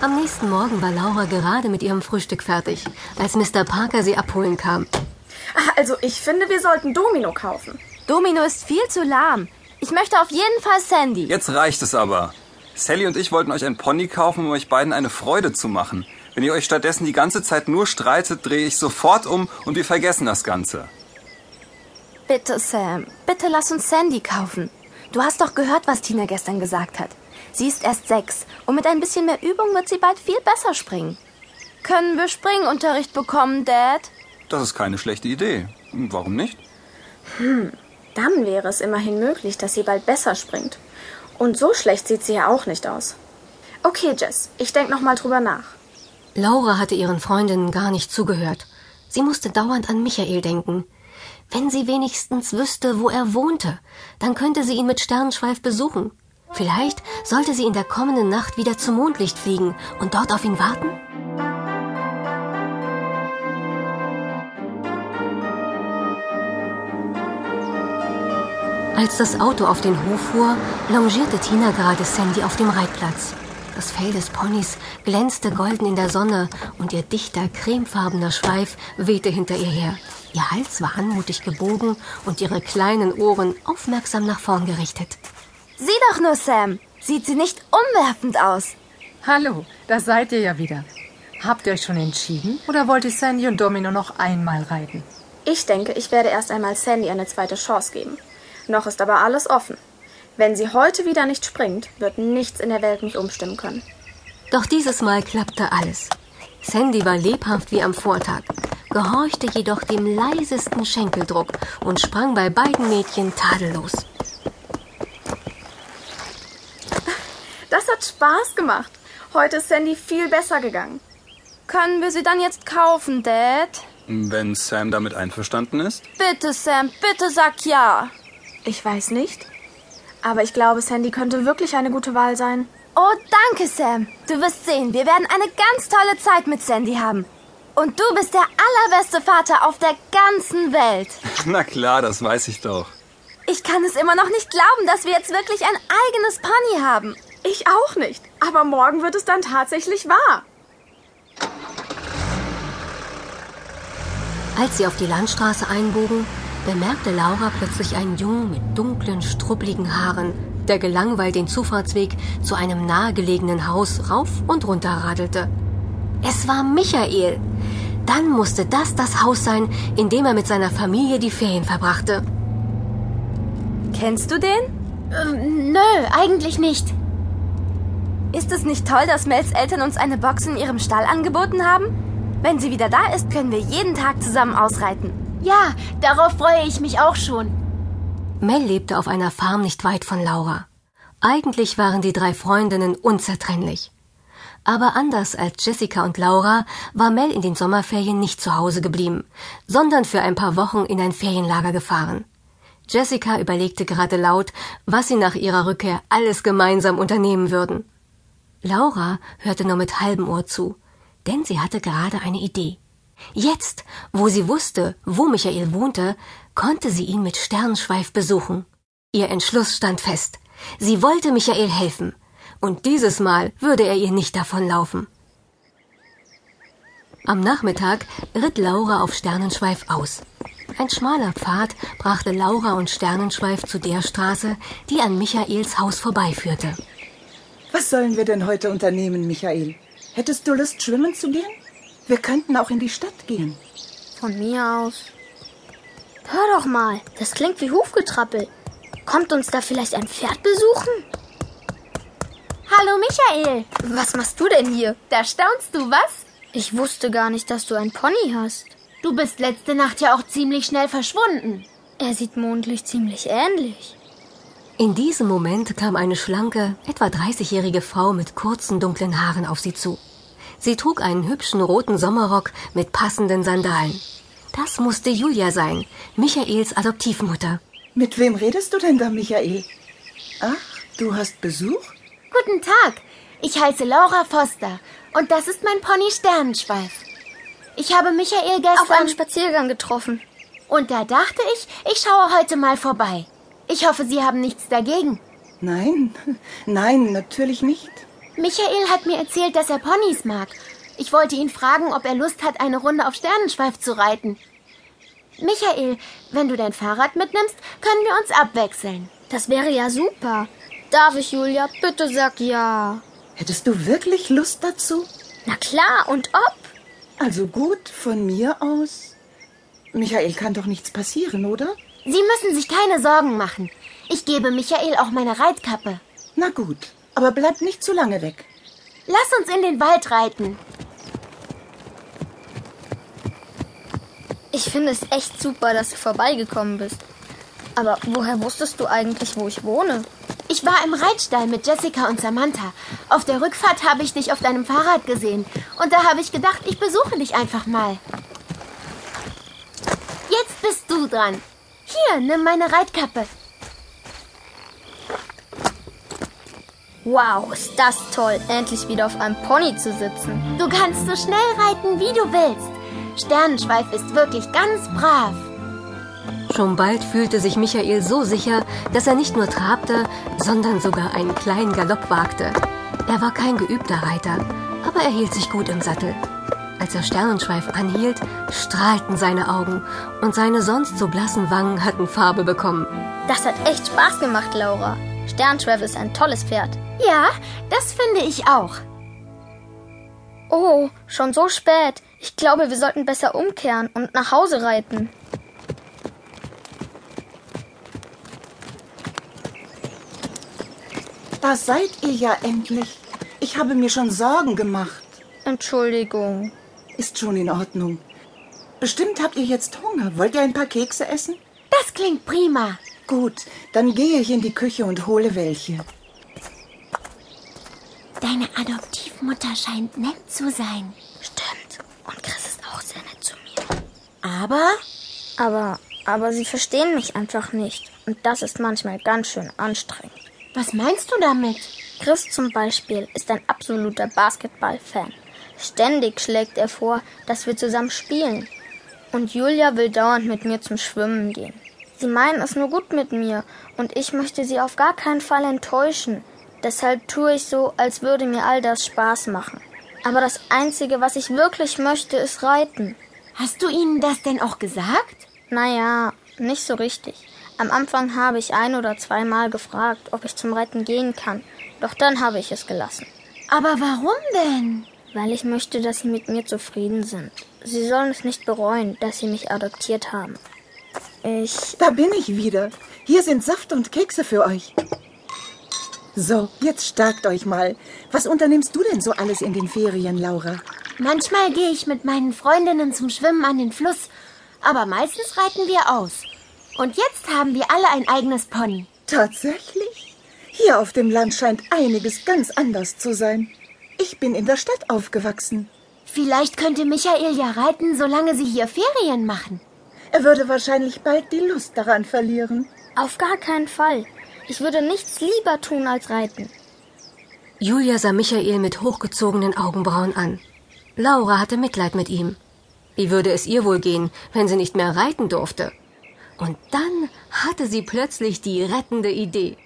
Am nächsten Morgen war Laura gerade mit ihrem Frühstück fertig, als Mr. Parker sie abholen kam. Ach, Also ich finde, wir sollten Domino kaufen. Domino ist viel zu lahm. Ich möchte auf jeden Fall Sandy. Jetzt reicht es aber. Sally und ich wollten euch ein Pony kaufen, um euch beiden eine Freude zu machen. Wenn ihr euch stattdessen die ganze Zeit nur streitet, drehe ich sofort um und wir vergessen das Ganze. Bitte, Sam. Bitte lass uns Sandy kaufen. Du hast doch gehört, was Tina gestern gesagt hat. Sie ist erst sechs und mit ein bisschen mehr Übung wird sie bald viel besser springen. Können wir Springunterricht bekommen, Dad? Das ist keine schlechte Idee. Warum nicht? Dann wäre es immerhin möglich, dass sie bald besser springt. Und so schlecht sieht sie ja auch nicht aus. Okay, Jess, ich denk noch mal drüber nach. Laura hatte ihren Freundinnen gar nicht zugehört. Sie musste dauernd an Michael denken. Wenn sie wenigstens wüsste, wo er wohnte, dann könnte sie ihn mit Sternenschweif besuchen. Vielleicht sollte sie in der kommenden Nacht wieder zum Mondlicht fliegen und dort auf ihn warten? Als das Auto auf den Hof fuhr, longierte Tina gerade Sandy auf dem Reitplatz. Das Fell des Ponys glänzte golden in der Sonne und ihr dichter, cremefarbener Schweif wehte hinter ihr her. Ihr Hals war anmutig gebogen und ihre kleinen Ohren aufmerksam nach vorn gerichtet. Sieh doch nur, Sam. Sieht sie nicht umwerfend aus? Hallo, da seid ihr ja wieder. Habt ihr euch schon entschieden oder wollt ihr Sandy und Domino noch einmal reiten? Ich denke, ich werde erst einmal Sandy eine zweite Chance geben. Noch ist aber alles offen. Wenn sie heute wieder nicht springt, wird nichts in der Welt mich umstimmen können. Doch dieses Mal klappte alles. Sandy war lebhaft wie am Vortag, gehorchte jedoch dem leisesten Schenkeldruck und sprang bei beiden Mädchen tadellos. Das hat Spaß gemacht. Heute ist Sandy viel besser gegangen. Können wir sie dann jetzt kaufen, Dad? Wenn Sam damit einverstanden ist? Bitte, Sam, bitte sag ja. Ich weiß nicht. Aber ich glaube, Sandy könnte wirklich eine gute Wahl sein. Oh, danke, Sam. Du wirst sehen, wir werden eine ganz tolle Zeit mit Sandy haben. Und du bist der allerbeste Vater auf der ganzen Welt. Na klar, das weiß ich doch. Ich kann es immer noch nicht glauben, dass wir jetzt wirklich ein eigenes Pony haben. Ich auch nicht. Aber morgen wird es dann tatsächlich wahr. Als sie auf die Landstraße einbogen, bemerkte Laura plötzlich einen Jungen mit dunklen, struppligen Haaren, der gelangweilt den Zufahrtsweg zu einem nahegelegenen Haus rauf und runter radelte. Es war Michael. Dann musste das das Haus sein, in dem er mit seiner Familie die Ferien verbrachte. Kennst du den? Ähm, nö, eigentlich nicht. Ist es nicht toll, dass Mels Eltern uns eine Box in ihrem Stall angeboten haben? Wenn sie wieder da ist, können wir jeden Tag zusammen ausreiten. Ja, darauf freue ich mich auch schon. Mel lebte auf einer Farm nicht weit von Laura. Eigentlich waren die drei Freundinnen unzertrennlich. Aber anders als Jessica und Laura war Mel in den Sommerferien nicht zu Hause geblieben, sondern für ein paar Wochen in ein Ferienlager gefahren. Jessica überlegte gerade laut, was sie nach ihrer Rückkehr alles gemeinsam unternehmen würden. Laura hörte nur mit halbem Ohr zu, denn sie hatte gerade eine Idee. Jetzt, wo sie wusste, wo Michael wohnte, konnte sie ihn mit Sternschweif besuchen. Ihr Entschluss stand fest. Sie wollte Michael helfen. Und dieses Mal würde er ihr nicht davonlaufen. Am Nachmittag ritt Laura auf Sternenschweif aus. Ein schmaler Pfad brachte Laura und Sternenschweif zu der Straße, die an Michaels Haus vorbeiführte. Was sollen wir denn heute unternehmen, Michael? Hättest du Lust, schwimmen zu gehen? Wir könnten auch in die Stadt gehen. Von mir aus. Hör doch mal, das klingt wie Hufgetrappel. Kommt uns da vielleicht ein Pferd besuchen? Hallo Michael, was machst du denn hier? Da staunst du, was? Ich wusste gar nicht, dass du ein Pony hast. Du bist letzte Nacht ja auch ziemlich schnell verschwunden. Er sieht mondlich ziemlich ähnlich. In diesem Moment kam eine schlanke, etwa 30-jährige Frau mit kurzen dunklen Haaren auf sie zu. Sie trug einen hübschen roten Sommerrock mit passenden Sandalen. Das musste Julia sein, Michaels Adoptivmutter. Mit wem redest du denn da, Michael? Ach, du hast Besuch? Guten Tag, ich heiße Laura Foster und das ist mein Pony Sternenschweif. Ich habe Michael gestern... Auf einem Spaziergang getroffen. Und da dachte ich, ich schaue heute mal vorbei. Ich hoffe, Sie haben nichts dagegen. Nein, nein, natürlich nicht. Michael hat mir erzählt, dass er Ponys mag. Ich wollte ihn fragen, ob er Lust hat, eine Runde auf Sternenschweif zu reiten. Michael, wenn du dein Fahrrad mitnimmst, können wir uns abwechseln. Das wäre ja super. Darf ich, Julia? Bitte sag ja. Hättest du wirklich Lust dazu? Na klar, und ob? Also gut, von mir aus. Michael kann doch nichts passieren, oder? Sie müssen sich keine Sorgen machen. Ich gebe Michael auch meine Reitkappe. Na gut, aber bleib nicht zu lange weg. Lass uns in den Wald reiten. Ich finde es echt super, dass du vorbeigekommen bist. Aber woher wusstest du eigentlich, wo ich wohne? Ich war im Reitstall mit Jessica und Samantha. Auf der Rückfahrt habe ich dich auf deinem Fahrrad gesehen. Und da habe ich gedacht, ich besuche dich einfach mal. Jetzt bist du dran. Hier, nimm meine Reitkappe. Wow, ist das toll, endlich wieder auf einem Pony zu sitzen. Du kannst so schnell reiten, wie du willst. Sternenschweif ist wirklich ganz brav. Schon bald fühlte sich Michael so sicher, dass er nicht nur trabte, sondern sogar einen kleinen Galopp wagte. Er war kein geübter Reiter, aber er hielt sich gut im Sattel. Als er Sternenschweif anhielt, strahlten seine Augen und seine sonst so blassen Wangen hatten Farbe bekommen. Das hat echt Spaß gemacht, Laura. Sternschweif ist ein tolles Pferd. Ja, das finde ich auch. Oh, schon so spät. Ich glaube, wir sollten besser umkehren und nach Hause reiten. Da seid ihr ja endlich. Ich habe mir schon Sorgen gemacht. Entschuldigung. Ist schon in Ordnung. Bestimmt habt ihr jetzt Hunger. Wollt ihr ein paar Kekse essen? Das klingt prima. Gut, dann gehe ich in die Küche und hole welche. Deine Adoptivmutter scheint nett zu sein. Stimmt. Und Chris ist auch sehr nett zu mir. Aber? Aber, aber sie verstehen mich einfach nicht. Und das ist manchmal ganz schön anstrengend. Was meinst du damit? Chris zum Beispiel ist ein absoluter Basketball-Fan. Ständig schlägt er vor, dass wir zusammen spielen. Und Julia will dauernd mit mir zum Schwimmen gehen. Sie meinen es nur gut mit mir und ich möchte sie auf gar keinen Fall enttäuschen. Deshalb tue ich so, als würde mir all das Spaß machen. Aber das Einzige, was ich wirklich möchte, ist reiten. Hast du ihnen das denn auch gesagt? Naja, nicht so richtig. Am Anfang habe ich ein oder zweimal gefragt, ob ich zum Reiten gehen kann. Doch dann habe ich es gelassen. Aber warum denn? Weil ich möchte, dass sie mit mir zufrieden sind. Sie sollen es nicht bereuen, dass sie mich adoptiert haben. Ich. Da bin ich wieder. Hier sind Saft und Kekse für euch. So, jetzt stärkt euch mal. Was unternimmst du denn so alles in den Ferien, Laura? Manchmal gehe ich mit meinen Freundinnen zum Schwimmen an den Fluss, aber meistens reiten wir aus. Und jetzt haben wir alle ein eigenes Pony. Tatsächlich? Hier auf dem Land scheint einiges ganz anders zu sein. Ich bin in der Stadt aufgewachsen. Vielleicht könnte Michael ja reiten, solange sie hier Ferien machen. Er würde wahrscheinlich bald die Lust daran verlieren. Auf gar keinen Fall. Ich würde nichts lieber tun als reiten. Julia sah Michael mit hochgezogenen Augenbrauen an. Laura hatte Mitleid mit ihm. Wie würde es ihr wohl gehen, wenn sie nicht mehr reiten durfte? Und dann hatte sie plötzlich die rettende Idee.